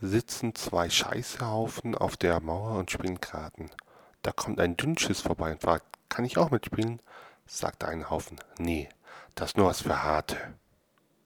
sitzen zwei Scheißhaufen auf der Mauer und spielen Karten. Da kommt ein Dünnschiss vorbei und fragt, kann ich auch mitspielen? Sagt ein Haufen, nee, das ist nur was für Harte.